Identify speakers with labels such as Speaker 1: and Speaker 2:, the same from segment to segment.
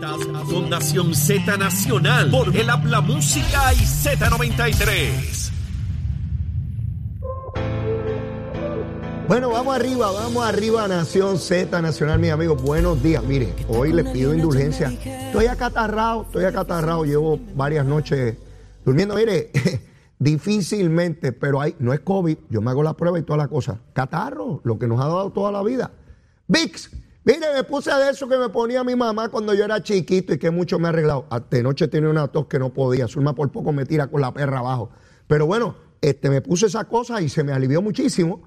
Speaker 1: Estás con Z Nacional por el Habla Música y Z93.
Speaker 2: Bueno, vamos arriba, vamos arriba, Nación Z Nacional, mis amigos. Buenos días. Mire, hoy les pido indulgencia. Estoy acatarrado, estoy acatarrado. Llevo varias noches durmiendo. Mire, difícilmente, pero hay, no es COVID. Yo me hago la prueba y toda la cosa. Catarro, lo que nos ha dado toda la vida. VIX, mire, me puse de eso que me ponía mi mamá cuando yo era chiquito y que mucho me ha arreglado. Hasta noche tenía una tos que no podía. Zulma por poco me tira con la perra abajo. Pero bueno, este, me puse esa cosa y se me alivió muchísimo.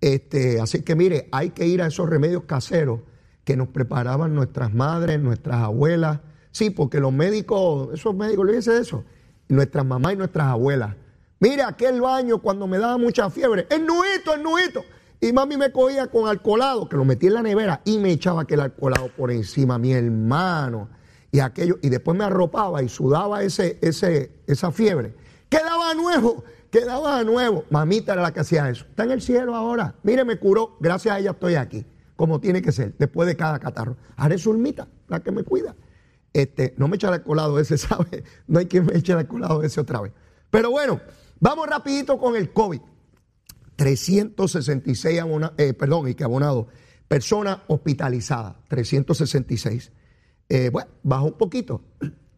Speaker 2: Este, así que mire, hay que ir a esos remedios caseros que nos preparaban nuestras madres, nuestras abuelas. Sí, porque los médicos, esos médicos, olvídense de eso, nuestras mamás y nuestras abuelas. Mire, aquel baño cuando me daba mucha fiebre, el nuito, el nuito. Y mami me cogía con alcoholado, que lo metía en la nevera y me echaba aquel alcoholado por encima, mi hermano. Y aquello, y después me arropaba y sudaba ese, ese, esa fiebre. Quedaba nuevo, quedaba nuevo. Mamita era la que hacía eso. Está en el cielo ahora. Mire, me curó. Gracias a ella estoy aquí. Como tiene que ser, después de cada catarro. Haré Zulmita, la que me cuida. Este, no me echa el colado ese, ¿sabe? No hay que me eche el colado ese otra vez. Pero bueno, vamos rapidito con el COVID. 366 abonados, eh, perdón, y que abonado, personas hospitalizadas, 366. Eh, bueno, bajó un poquito.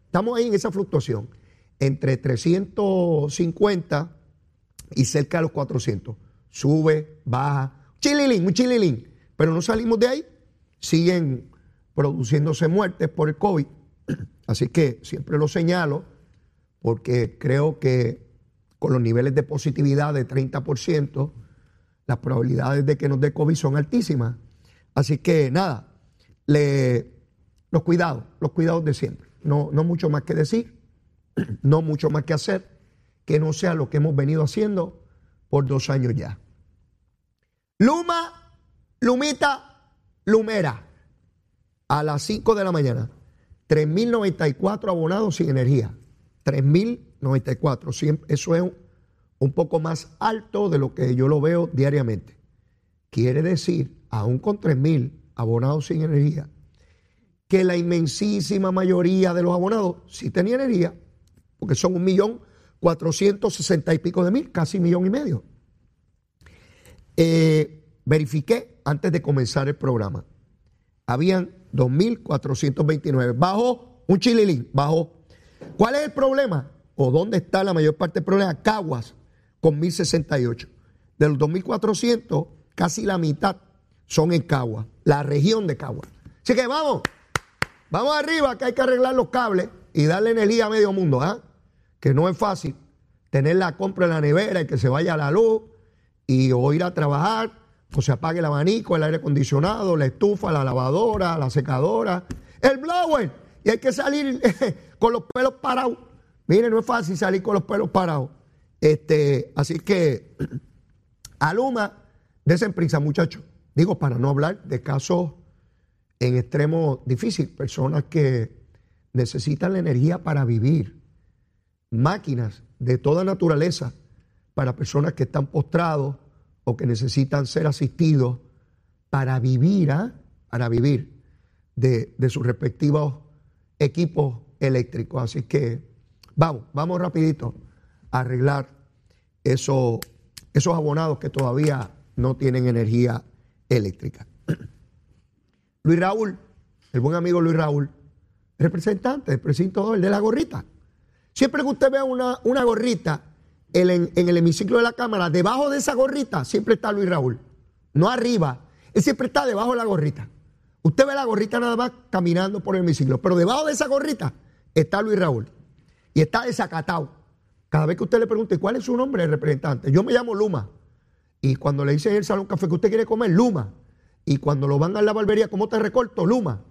Speaker 2: Estamos ahí en esa fluctuación, entre 350 y cerca de los 400. Sube, baja, chililín, un chililín. Pero no salimos de ahí. Siguen produciéndose muertes por el COVID. Así que siempre lo señalo porque creo que con los niveles de positividad de 30%, las probabilidades de que nos dé COVID son altísimas. Así que nada, los cuidados, los cuidados de siempre. No, no mucho más que decir, no mucho más que hacer, que no sea lo que hemos venido haciendo por dos años ya. Luma, Lumita, Lumera, a las 5 de la mañana, 3.094 abonados sin energía. 3.094. Eso es un poco más alto de lo que yo lo veo diariamente. Quiere decir, aún con 3.000 abonados sin energía, que la inmensísima mayoría de los abonados sí tenía energía, porque son un millón cuatrocientos sesenta y pico de mil, casi millón y medio. Eh, verifiqué antes de comenzar el programa. Habían 2.429. Bajó un chililín, bajó ¿Cuál es el problema? ¿O dónde está la mayor parte del problema? Caguas con 1068. De los 2400, casi la mitad son en Caguas, la región de Caguas. Así que vamos, vamos arriba, que hay que arreglar los cables y darle energía a medio mundo, ¿ah? Que no es fácil tener la compra en la nevera y que se vaya la luz y o ir a trabajar, o se apague el abanico, el aire acondicionado, la estufa, la lavadora, la secadora, el blower. Y hay que salir con los pelos parados. Mire, no es fácil salir con los pelos parados. Este, así que, Aluma, desen prisa, muchachos. Digo, para no hablar de casos en extremo difícil, personas que necesitan la energía para vivir, máquinas de toda naturaleza para personas que están postrados o que necesitan ser asistidos para vivir, ¿ah? para vivir de, de sus respectivos equipos eléctrico. Así que vamos, vamos rapidito a arreglar esos abonados que todavía no tienen energía eléctrica. Luis Raúl, el buen amigo Luis Raúl, representante del precinto el de la gorrita. Siempre que usted vea una, una gorrita en, en, el hemiciclo de la Cámara, debajo de esa gorrita siempre está Luis Raúl, no arriba, él siempre está debajo de la gorrita. Usted ve la gorrita nada más caminando por el hemiciclo, pero debajo de esa gorrita está Luis Raúl y está desacatado. Cada vez que usted le pregunte cuál es su nombre representante, yo me llamo Luma. Y cuando le dicen en el salón café que usted quiere comer, Luma. Y cuando lo van a la barbería, ¿cómo te recorto? Luma.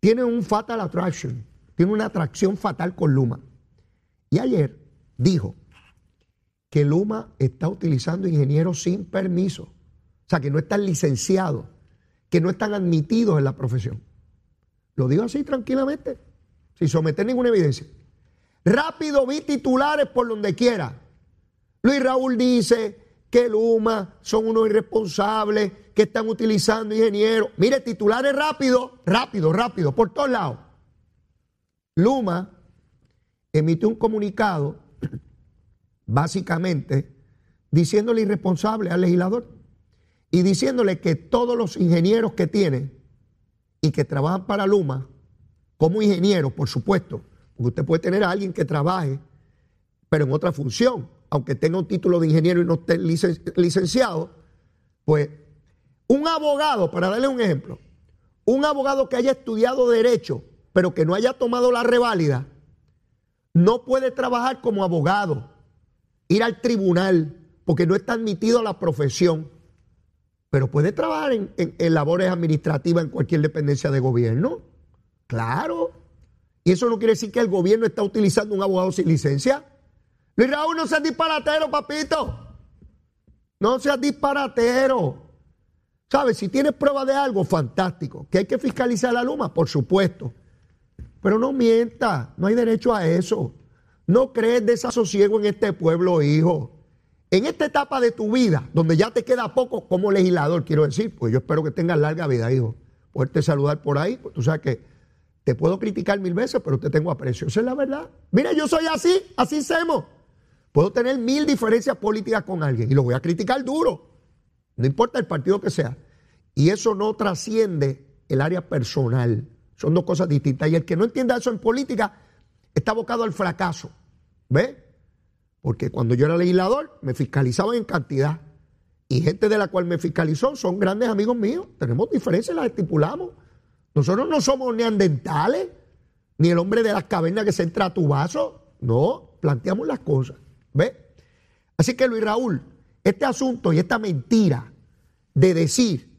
Speaker 2: Tiene un fatal attraction, tiene una atracción fatal con Luma. Y ayer dijo que Luma está utilizando ingenieros sin permiso, o sea, que no están licenciados, que no están admitidos en la profesión. Lo digo así tranquilamente sin someter ninguna evidencia. Rápido vi titulares por donde quiera. Luis Raúl dice que Luma son unos irresponsables, que están utilizando ingenieros. Mire, titulares rápido, rápido, rápido, por todos lados. Luma emitió un comunicado básicamente diciéndole irresponsable al legislador y diciéndole que todos los ingenieros que tiene y que trabajan para Luma, como ingenieros, por supuesto, porque usted puede tener a alguien que trabaje, pero en otra función, aunque tenga un título de ingeniero y no esté licenciado, pues un abogado, para darle un ejemplo, un abogado que haya estudiado derecho, pero que no haya tomado la reválida, no puede trabajar como abogado, ir al tribunal, porque no está admitido a la profesión, pero puede trabajar en, labores administrativas en cualquier dependencia de gobierno. Claro. Y eso no quiere decir que el gobierno está utilizando un abogado sin licencia. Luis Raúl, no seas disparatero, papito. No seas disparatero. ¿Sabes? Si tienes prueba de algo, fantástico. ¿Que hay que fiscalizar la Luma? Por supuesto. Pero no mienta, no hay derecho a eso. No crees desasosiego en este pueblo, hijo. En esta etapa de tu vida, donde ya te queda poco como legislador, quiero decir, pues yo espero que tengas larga vida, hijo. Poderte saludar por ahí, pues tú sabes que te puedo criticar mil veces, pero te tengo aprecio. Esa es la verdad. Mira, yo soy así, así somos. Puedo tener mil diferencias políticas con alguien y lo voy a criticar duro. No importa el partido que sea. Y eso no trasciende el área personal. Son dos cosas distintas. Y el que no entienda eso en política está abocado al fracaso. ¿Ve? Porque cuando yo era legislador me fiscalizaban en cantidad. Y gente de la cual me fiscalizó son grandes amigos míos. Tenemos diferencias, las estipulamos. Nosotros no somos neandertales, ni el hombre de las cavernas que se entra a tu vaso. No, planteamos las cosas. ¿Ve? Así que Luis Raúl, este asunto y esta mentira de decir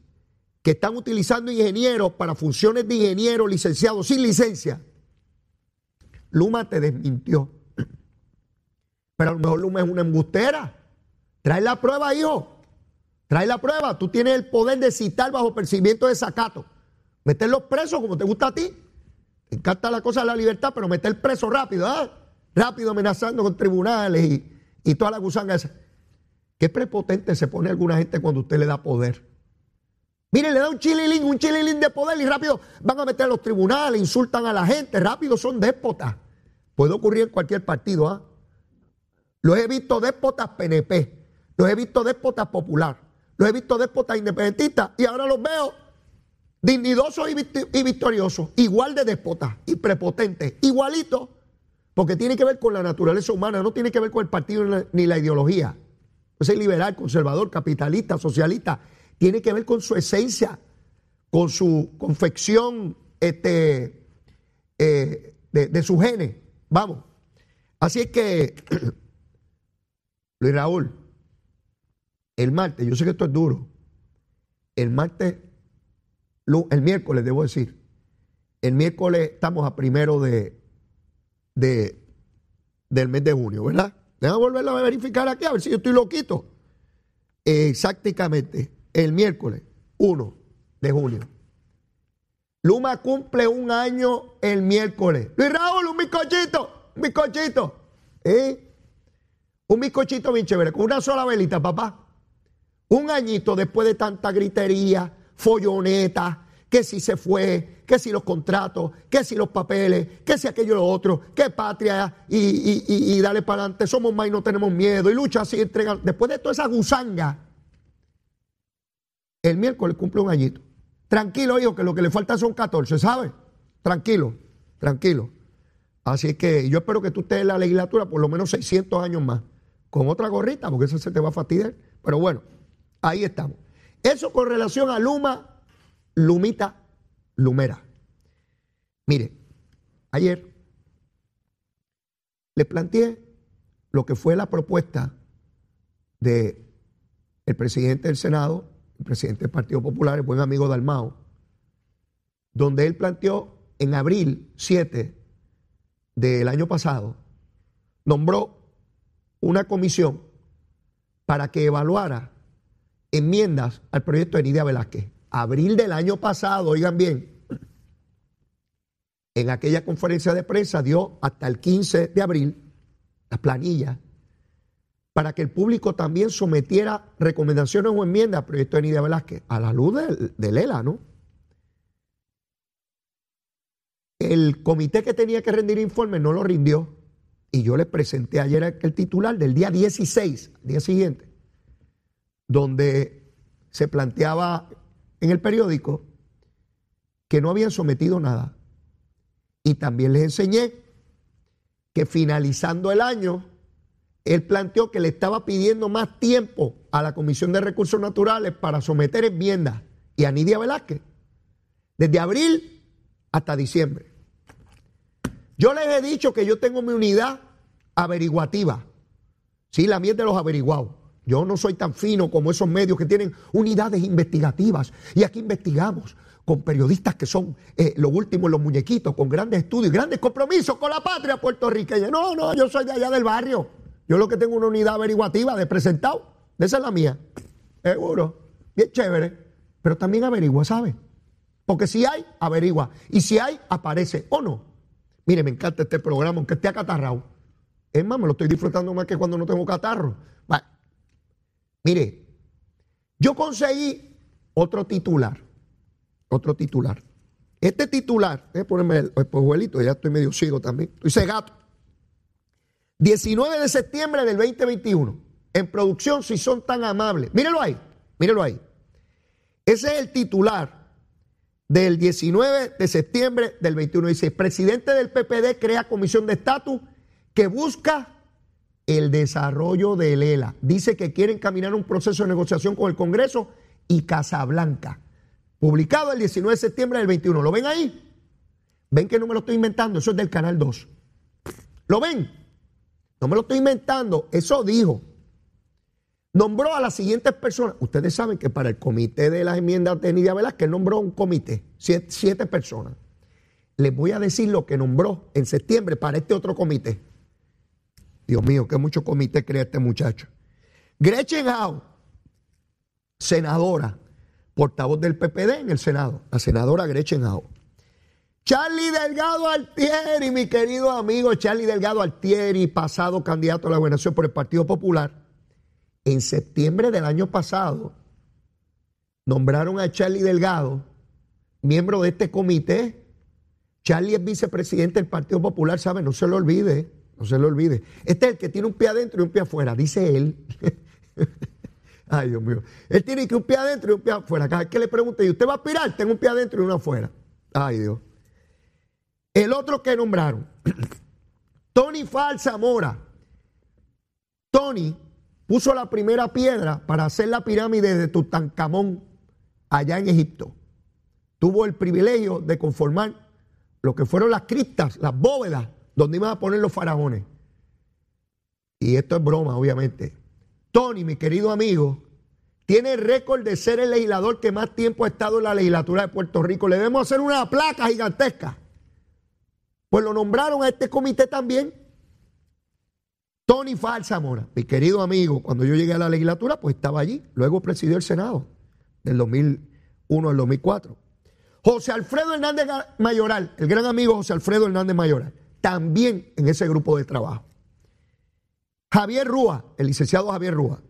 Speaker 2: que están utilizando ingenieros para funciones de ingeniero licenciado sin licencia, Luma te desmintió. Pero a lo mejor Luma es una embustera. Trae la prueba, hijo. Trae la prueba. Tú tienes el poder de citar bajo percibimiento de sacato. Meterlos presos como te gusta a ti. Te encanta la cosa de la libertad, pero meter preso rápido, ¿ah? Rápido amenazando con tribunales y, y toda la gusanga esa. Qué prepotente se pone alguna gente cuando usted le da poder. Miren, le da un chililín, un chililín de poder y rápido van a meter a los tribunales, insultan a la gente, rápido son déspotas. Puede ocurrir en cualquier partido, ¿ah? Los he visto déspotas PNP, los he visto déspotas popular, los he visto déspotas independentistas y ahora los veo dignidosos y, victoriosos, igual de déspotas y prepotentes, igualitos, porque tiene que ver con la naturaleza humana, no tiene que ver con el partido ni la ideología. Yo liberal, conservador, capitalista, socialista, tiene que ver con su esencia, con su confección este, eh, de, de su genes. Vamos. Así es que, Luis Raúl, el martes, yo sé que esto es duro, el martes, el miércoles debo decir, el miércoles estamos a primero de, de del mes de junio, ¿verdad? Déjame volverlo a verificar aquí a ver si yo estoy loquito. Exactamente el miércoles 1 de junio. Luma cumple un año el miércoles. Luis Raúl, un bizcochito, un bizcochito. ¿Eh? Un bizcochito bien chévere, con una sola velita, papá. Un añito después de tanta gritería, folloneta, que si se fue, que si los contratos, que si los papeles, que si aquello lo otro, que patria y, y, y, dale para adelante, somos más y no tenemos miedo, y lucha así, entrega. Después de toda esa gusanga, el miércoles cumple un añito. Tranquilo, hijo, que lo que le falta son 14, ¿sabes? Tranquilo, tranquilo. Así que yo espero que tú estés en la legislatura por lo menos 600 años más, con otra gorrita, porque eso se te va a fastidiar. Pero bueno, ahí estamos. Eso con relación a Luma, Lumita, Lumera. Mire, ayer le planteé lo que fue la propuesta del el presidente del Senado, el presidente del Partido Popular, el buen amigo Dalmao, donde él planteó en abril 7 del año pasado, nombró una comisión para que evaluara enmiendas al proyecto de Nidia Velázquez. Abril del año pasado, oigan bien, en aquella conferencia de prensa dio hasta el 15 de abril las planillas para que el público también sometiera recomendaciones o enmiendas al proyecto de Nidia Velázquez, a la luz de, Lela, ¿no? el comité que tenía que rendir informe no lo rindió. Y yo le presenté ayer el titular del día 16, día siguiente, donde se planteaba en el periódico que no habían sometido nada. Y también les enseñé que finalizando el año, él planteó que le estaba pidiendo más tiempo a la Comisión de Recursos Naturales para someter enmiendas y a Nidia Velázquez, desde abril hasta diciembre. Yo les he dicho que yo tengo mi unidad averiguativa. Sí, la mía de los averiguados. Yo no soy tan fino como esos medios que tienen unidades investigativas. Y aquí investigamos con periodistas que son eh, lo último en los muñequitos, con grandes estudios, grandes compromisos con la patria puertorriqueña. No, no, yo soy de allá del barrio. Yo lo que tengo una unidad averiguativa de presentado. Esa es la mía. Seguro. Bien chévere. Pero también averigua, ¿sabe? Porque si hay, averigua. Y si hay, aparece o no. Mire, me encanta este programa, aunque esté acatarrado. Es más, me lo estoy disfrutando más que cuando no tengo catarro. Mire, yo conseguí otro titular otro titular. Este titular, déjame ponerme el, el ya estoy medio ciego también, estoy cegato. 19 de septiembre del 2021, en producción, si son tan amables. Mírelo ahí, mírelo ahí. Ese es el titular del 19 de septiembre del 21. Dice, presidente del PPD crea comisión de estatus que busca el desarrollo del ELA. Dice que quieren caminar un proceso de negociación con el Congreso y Casablanca publicado el 19 de septiembre del 21. ¿Lo ven ahí? ¿Ven que no me lo estoy inventando? Eso es del Canal 2. ¿Lo ven? No me lo estoy inventando, eso dijo. Nombró a las siguientes personas. Ustedes saben que para el comité de las enmiendas de Nidia Velázquez nombró un comité, siete, personas. Les voy a decir lo que nombró en septiembre para este otro comité. Dios mío, qué mucho comité crea este muchacho. Gretchen senadora, portavoz del PPD en el Senado, la senadora Gretchen. Charlie Delgado Altieri, mi querido amigo Charlie Delgado Altieri, pasado candidato a la gobernación por el Partido Popular, en septiembre del año pasado nombraron a Charlie Delgado miembro de este comité. Charlie es vicepresidente del Partido Popular, ¿sabe? No se lo olvide, no se lo olvide. Este es el que tiene un pie adentro y un pie afuera, dice él. Ay, Dios mío. Él tiene que un pie adentro y un pie afuera. Cada vez que le pregunte, ¿y usted va a aspirar? Tengo un pie adentro y uno afuera. Ay, Dios. El otro que nombraron, Tony Falsamora. Tony puso la primera piedra para hacer la pirámide de Tutankamón allá en Egipto. Tuvo el privilegio de conformar lo que fueron las criptas, las bóvedas, donde iban a poner los faraones. Y esto es broma, obviamente. Tony, mi querido amigo, tiene el récord de ser el legislador que más tiempo ha estado en la legislatura de Puerto Rico. Le debemos hacer una placa gigantesca. Pues lo nombraron a este comité también. Tony Falsamora, mi querido amigo, cuando yo llegué a la legislatura, pues estaba allí. Luego presidió el Senado del 2001 al 2004. José Alfredo Hernández Mayoral, el gran amigo José Alfredo Hernández Mayoral, también en ese grupo de trabajo. Javier Rúa, el licenciado Javier Rúa.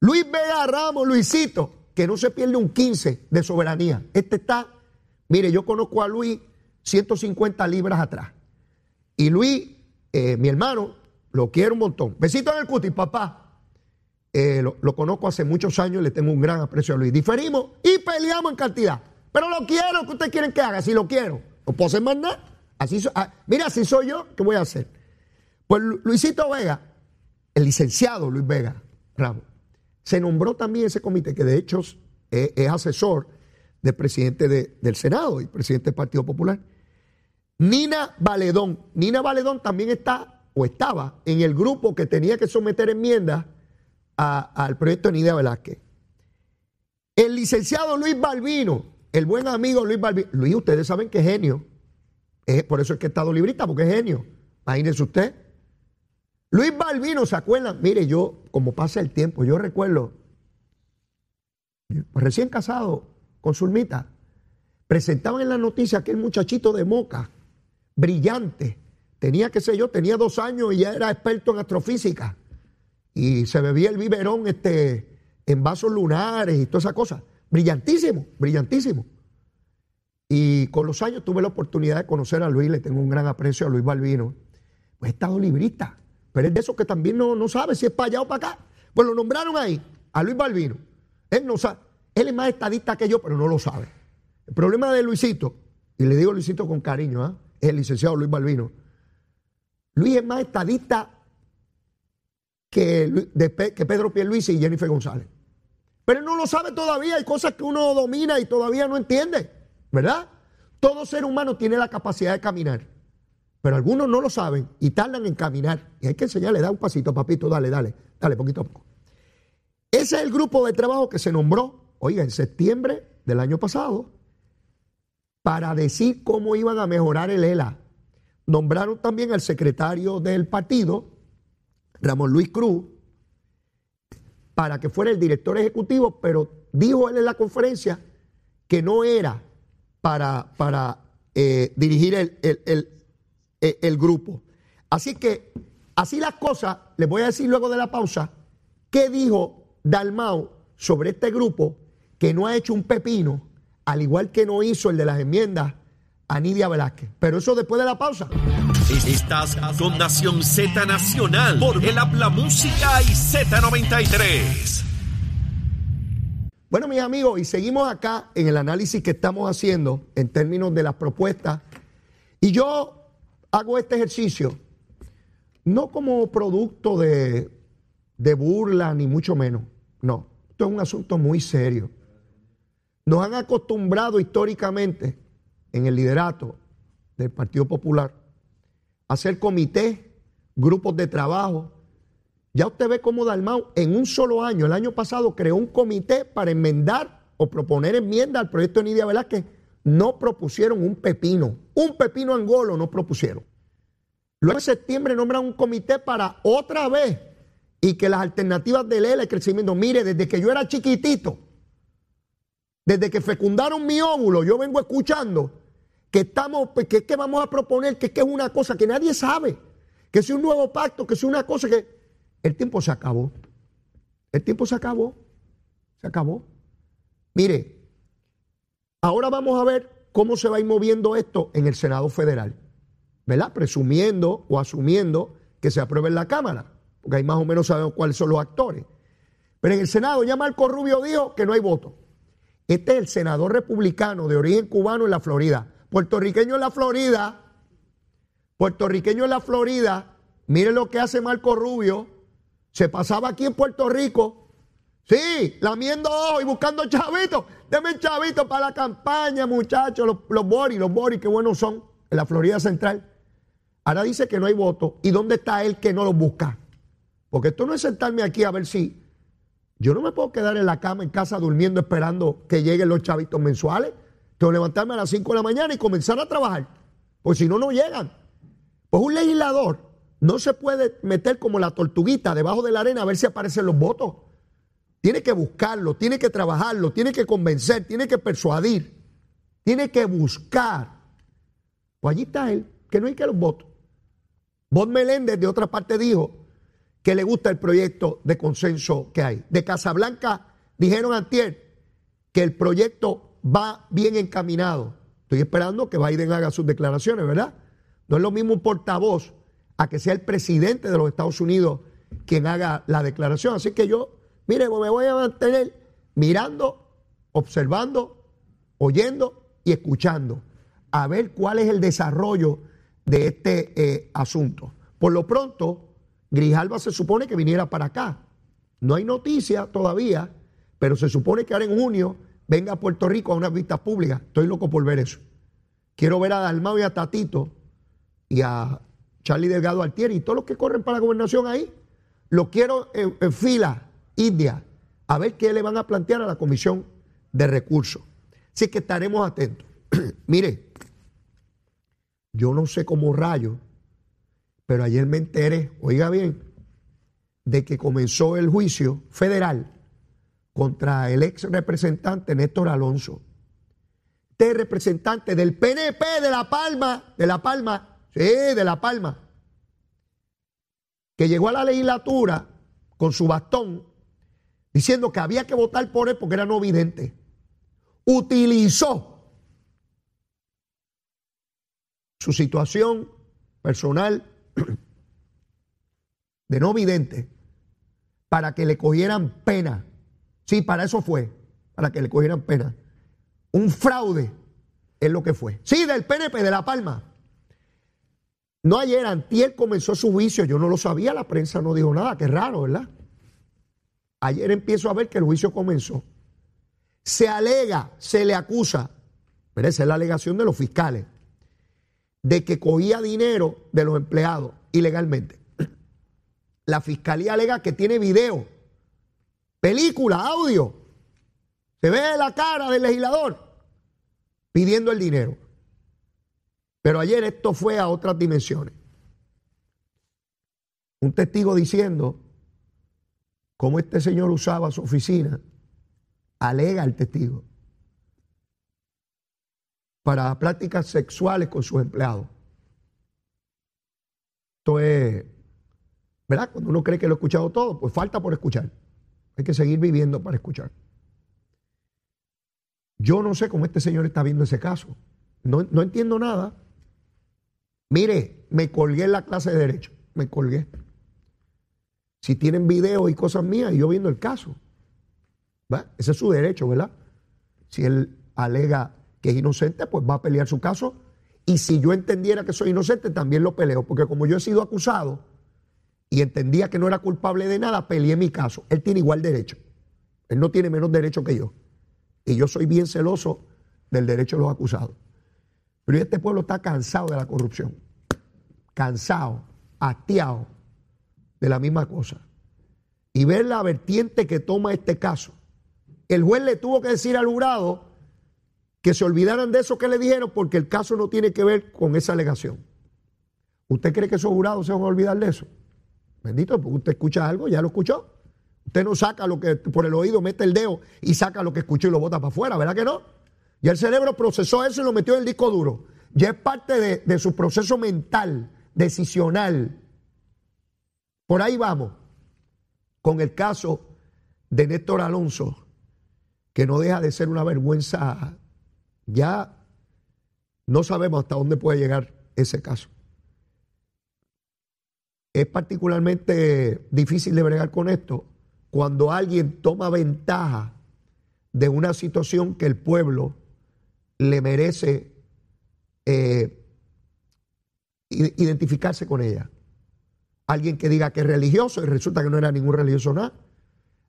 Speaker 2: Luis Vega Ramos, Luisito, que no se pierde un 15 de soberanía. Este está, mire, yo conozco a Luis 150 libras atrás. Y Luis, eh, mi hermano, lo quiero un montón. Besito en el cutis, papá. Eh, lo, conozco hace muchos años, le tengo un gran aprecio a Luis. Diferimos y peleamos en cantidad. Pero lo quiero, ¿qué ustedes quieren que haga? Si lo quiero. No puedo hacer más nada. Así ah, mira, si soy yo, ¿qué voy a hacer? Pues Luisito Vega el licenciado Luis Vega Ramos, se nombró también ese comité, que de hecho es, asesor del presidente del Senado y presidente del Partido Popular. Nina Valedón. Nina Valedón también está o estaba en el grupo que tenía que someter enmiendas al proyecto de Nidia Velázquez. El licenciado Luis Balbino, el buen amigo Luis Balbino. Luis, ustedes saben que es genio. por eso es que he estado librista, porque es genio. Imagínense usted. Luis Balbino, ¿se acuerdan? Mire, yo, como pasa el tiempo, yo recuerdo, recién casado con Zulmita, presentaban en la noticia aquel muchachito de Moca, brillante, tenía, qué sé yo, tenía dos años y ya era experto en astrofísica, y se bebía el biberón este, en vasos lunares y toda esa cosa. Brillantísimo, brillantísimo. Y con los años tuve la oportunidad de conocer a Luis, le tengo un gran aprecio a Luis Balbino. Pues he estado librista, pero es de esos que también no, no sabe si es para allá o para acá. Pues lo nombraron ahí, a Luis Balbino. Él no sabe, él es más estadista que yo, pero no lo sabe. El problema de Luisito, y le digo Luisito con cariño, ¿ah? es el licenciado Luis Balbino. Luis es más estadista que, que Pedro Pierluisi y Jennifer González. Pero él no lo sabe todavía, hay cosas que uno domina y todavía no entiende, ¿verdad? Todo ser humano tiene la capacidad de caminar, pero algunos no lo saben y tardan en caminar. Y hay que enseñarle, da un pasito, papito, dale, dale, dale, poquito a poco. Ese es el grupo de trabajo que se nombró, oiga, en septiembre del año pasado, para decir cómo iban a mejorar el ELA. Nombraron también al secretario del partido, Ramón Luis Cruz, para que fuera el director ejecutivo, pero dijo él en la conferencia que no era para, para eh, dirigir el, el, grupo. Así que, así las cosas, les voy a decir luego de la pausa, ¿qué dijo Dalmau sobre este grupo que no ha hecho un pepino, al igual que no hizo el de las enmiendas a Nidia Velázquez? Pero eso después de la pausa.
Speaker 1: Estás con Nación Z Nacional por el Habla Música y Z93.
Speaker 2: Bueno, mis amigos, y seguimos acá en el análisis que estamos haciendo en términos de las propuestas. Y yo hago este ejercicio no como producto de, de burla, ni mucho menos. No, esto es un asunto muy serio. Nos han acostumbrado históricamente en el liderato del Partido Popular hacer comités, grupos de trabajo. Ya usted ve cómo Dalmau en un solo año, el año pasado, creó un comité para enmendar o proponer enmienda al proyecto de Nidia Velázquez. No propusieron un pepino, un pepino angolo no propusieron. Luego en septiembre nombran un comité para otra vez y que las alternativas del ELA, el crecimiento, mire, desde que yo era chiquitito, desde que fecundaron mi óvulo, yo vengo escuchando que estamos, pues, que, que vamos a proponer, que, que es una cosa que nadie sabe, que es un nuevo pacto, que es una cosa que el tiempo se acabó. El tiempo se acabó. Se acabó. Mire, ahora vamos a ver cómo se va a ir moviendo esto en el Senado Federal, ¿verdad? Presumiendo o asumiendo que se apruebe en la Cámara, porque ahí más o menos sabemos cuáles son los actores. Pero en el Senado ya Marco Rubio dijo que no hay voto. Este es el senador republicano de origen cubano en la Florida puertorriqueño en la Florida, puertorriqueño en la Florida, mire lo que hace Marco Rubio, se pasaba aquí en Puerto Rico, sí, lamiendo ojos y buscando chavitos, denme chavitos para la campaña, muchachos, los, los Boris, los Boris, qué buenos son, en la Florida Central. Ahora dice que no hay voto. ¿Y dónde está él que no los busca? Porque esto no es sentarme aquí a ver si. Yo no me puedo quedar en la cama, en casa, durmiendo, esperando que lleguen los chavitos mensuales. Tengo que levantarme a las 5 de la mañana y comenzar a trabajar, porque si no, no llegan. Pues un legislador no se puede meter como la tortuguita debajo de la arena a ver si aparecen los votos. Tiene que buscarlo, tiene que trabajarlo, tiene que convencer, tiene que persuadir, tiene que buscar. Pues allí está él, que no hay que los votos. Bob Meléndez, de otra parte, dijo que le gusta el proyecto de consenso que hay. De Casablanca dijeron antier que el proyecto va bien encaminado. Estoy esperando que Biden haga sus declaraciones, ¿verdad? No es lo mismo un portavoz a que sea el presidente de los Estados Unidos quien haga la declaración. Así que yo, mire, me voy a mantener mirando, observando, oyendo y escuchando a ver cuál es el desarrollo de este eh, asunto. Por lo pronto, Grijalva se supone que viniera para acá. No hay noticia todavía, pero se supone que ahora en junio venga a Puerto Rico a unas vistas públicas. Estoy loco por ver eso. Quiero ver a Dalmao y a Tatito y a Charlie Delgado Altieri y todos los que corren para la gobernación ahí. Los quiero en, fila, India, a ver qué le van a plantear a la Comisión de Recursos. Así que estaremos atentos. Mire, yo no sé cómo rayo, pero ayer me enteré, oiga bien, de que comenzó el juicio federal contra el ex representante Néstor Alonso. Este representante del PNP de La Palma, de La Palma, sí, de La Palma, que llegó a la legislatura con su bastón diciendo que había que votar por él porque era no vidente. Utilizó su situación personal de no vidente para que le cogieran pena. Sí, para eso fue, para que le cogieran pena. Un fraude es lo que fue. Sí, del PNP, de La Palma. No ayer, antier comenzó su juicio, yo no lo sabía, la prensa no dijo nada, qué raro, ¿verdad? Ayer empiezo a ver que el juicio comenzó. Se alega, se le acusa, pero esa es la alegación de los fiscales, de que cogía dinero de los empleados ilegalmente. La fiscalía alega que tiene video, película, audio. Se ve la cara del legislador pidiendo el dinero. Pero ayer esto fue a otras dimensiones. Un testigo diciendo cómo este señor usaba su oficina, alega el testigo, para prácticas sexuales con sus empleados. Esto es, ¿verdad? Cuando uno cree que lo ha escuchado todo, pues falta por escuchar. Hay que seguir viviendo para escuchar. Yo no sé cómo este señor está viendo ese caso. No, no entiendo nada. Mire, me colgué en la clase de Derecho. Me colgué. Si tienen videos y cosas mías, yo viendo el caso. Ese es su derecho, ¿verdad? Si él alega que es inocente, pues va a pelear su caso. Y si yo entendiera que soy inocente, también lo peleo. Porque como yo he sido acusado y entendía que no era culpable de nada, peleé mi caso. Él tiene igual derecho. Él no tiene menos derecho que yo. Y yo soy bien celoso del derecho de los acusados. Pero este pueblo está cansado de la corrupción. Cansado, hastiado de la misma cosa. Y ver la vertiente que toma este caso. El juez le tuvo que decir al jurado que se olvidaran de eso que le dijeron porque el caso no tiene que ver con esa alegación. ¿Usted cree que esos jurados se van a olvidar de eso? Bendito, porque usted escucha algo, ya lo escuchó. Usted no saca lo que por el oído, mete el dedo y saca lo que escuchó y lo bota para afuera, ¿verdad que no? Y el cerebro procesó eso y lo metió en el disco duro. Ya es parte de, de su proceso mental, decisional. Por ahí vamos, con el caso de Néstor Alonso, que no deja de ser una vergüenza ya no sabemos hasta dónde puede llegar ese caso. Es particularmente difícil de bregar con esto cuando alguien toma ventaja de una situación que el pueblo le merece eh, identificarse con ella. Alguien que diga que es religioso y resulta que no era ningún religioso nada.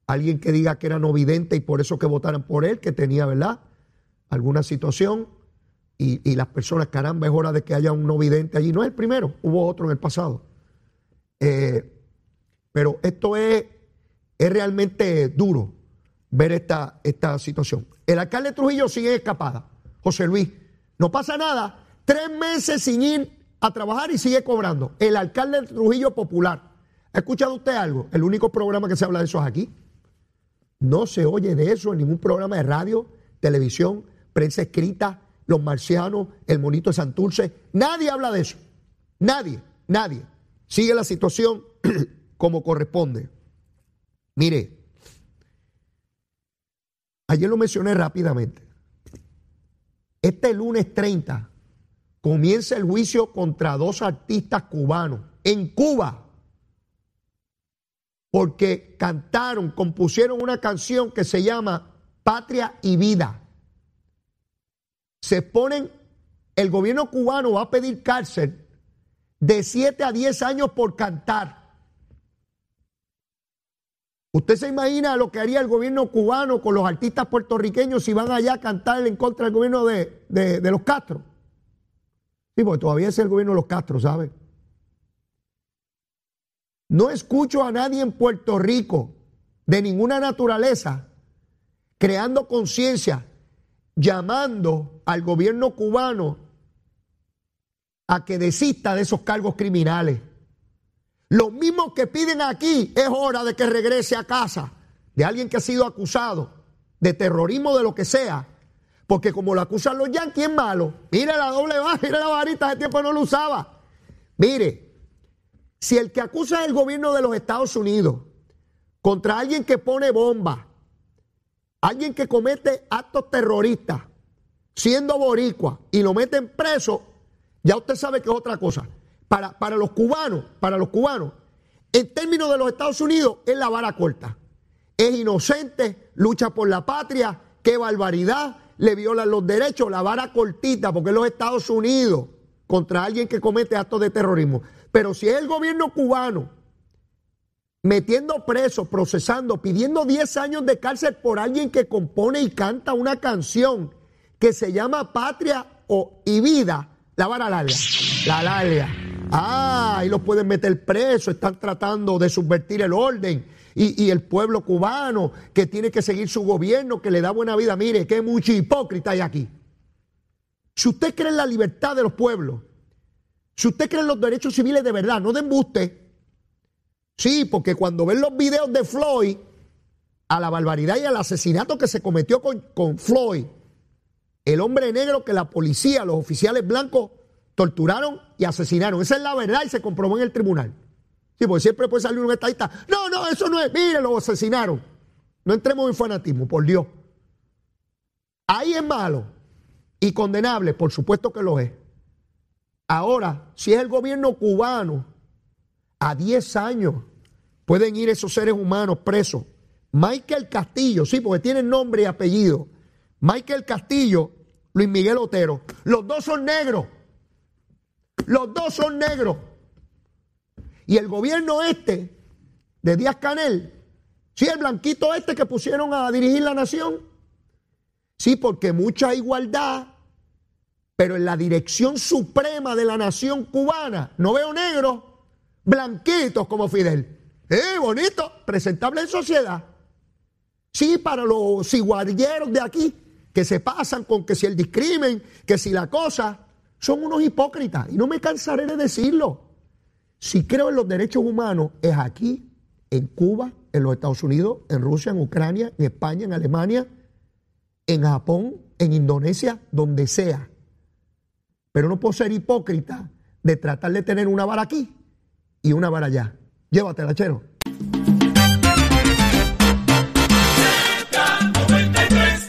Speaker 2: Alguien que diga que era no vidente y por eso que votaran por él, que tenía, ¿verdad? alguna situación y, las personas, caramba, es hora de que haya un no vidente allí. No es el primero, hubo otro en el pasado. Eh, pero esto es, es realmente duro ver esta, esta situación. El alcalde Trujillo sigue escapada, José Luis. No pasa nada, tres meses sin ir a trabajar y sigue cobrando. El alcalde Trujillo Popular. ¿Ha escuchado usted algo? El único programa que se habla de eso es aquí. No se oye de eso en ningún programa de radio, televisión, prensa escrita, los marcianos, el monito de Santurce. Nadie habla de eso. Nadie, nadie. Sigue la situación como corresponde. Mire, ayer lo mencioné rápidamente. Este lunes 30 comienza el juicio contra dos artistas cubanos en Cuba porque cantaron, compusieron una canción que se llama Patria y Vida se ponen, el gobierno cubano va a pedir cárcel de 7 a 10 años por cantar. ¿Usted se imagina lo que haría el gobierno cubano con los artistas puertorriqueños si van allá a cantar en contra del gobierno de, de los Castro? Sí, porque todavía es el gobierno de los Castro, ¿sabe? No escucho a nadie en Puerto Rico de ninguna naturaleza creando conciencia llamando al gobierno cubano a que desista de esos cargos criminales. Los mismos que piden aquí es hora de que regrese a casa de alguien que ha sido acusado de terrorismo, de lo que sea, porque como lo acusan los yanquis malo. Mire la doble baja, mire la varita, de tiempo no lo usaba. Mire, si el que acusa es el gobierno de los Estados Unidos contra alguien que pone bombas, alguien que comete actos terroristas siendo boricua y lo meten preso, Ya usted sabe que es otra cosa. Para, para los cubanos, para los cubanos, en términos de los Estados Unidos, es la vara corta. Es inocente, lucha por la patria, qué barbaridad, le violan los derechos, la vara cortita, porque es los Estados Unidos contra alguien que comete actos de terrorismo. Pero si es el gobierno cubano metiendo presos, procesando, pidiendo 10 años de cárcel por alguien que compone y canta una canción que se llama Patria o, y Vida, la vara larga, la larga. Ah, ahí los pueden meter presos, están tratando de subvertir el orden. Y, el pueblo cubano que tiene que seguir su gobierno, que le da buena vida. Mire, que mucho hipócrita hay aquí. Si usted cree en la libertad de los pueblos, si usted cree en los derechos civiles de verdad, no de embuste. Sí, porque cuando ven los videos de Floyd, a la barbaridad y al asesinato que se cometió con, con Floyd, el hombre negro que la policía, los oficiales blancos torturaron y asesinaron. Esa es la verdad y se comprobó en el tribunal. Sí, porque siempre puede salir un estadista. No, no, eso no es. Mire, lo asesinaron. No entremos en fanatismo, por Dios. Ahí es malo y condenable, por supuesto que lo es. Ahora, si es el gobierno cubano, a 10 años pueden ir esos seres humanos presos. Michael Castillo, sí, porque tienen nombre y apellido. Michael Castillo, Luis Miguel Otero. Los dos son negros. Los dos son negros. Y el gobierno este, de Díaz Canel, sí, el blanquito este que pusieron a dirigir la nación. Sí, porque mucha igualdad, pero en la dirección suprema de la nación cubana no veo negros, blanquitos como Fidel. ¡Eh, bonito! Presentable en sociedad. Sí, para los ciguarilleros de aquí, que se pasan con que si el discrimen, que si la cosa, son unos hipócritas. Y no me cansaré de decirlo. Si creo en los derechos humanos, es aquí, en Cuba, en los Estados Unidos, en Rusia, en Ucrania, en España, en Alemania, en Japón, en Indonesia, donde sea. Pero no puedo ser hipócrita de tratar de tener una vara aquí y una vara allá. Llévatela, chero.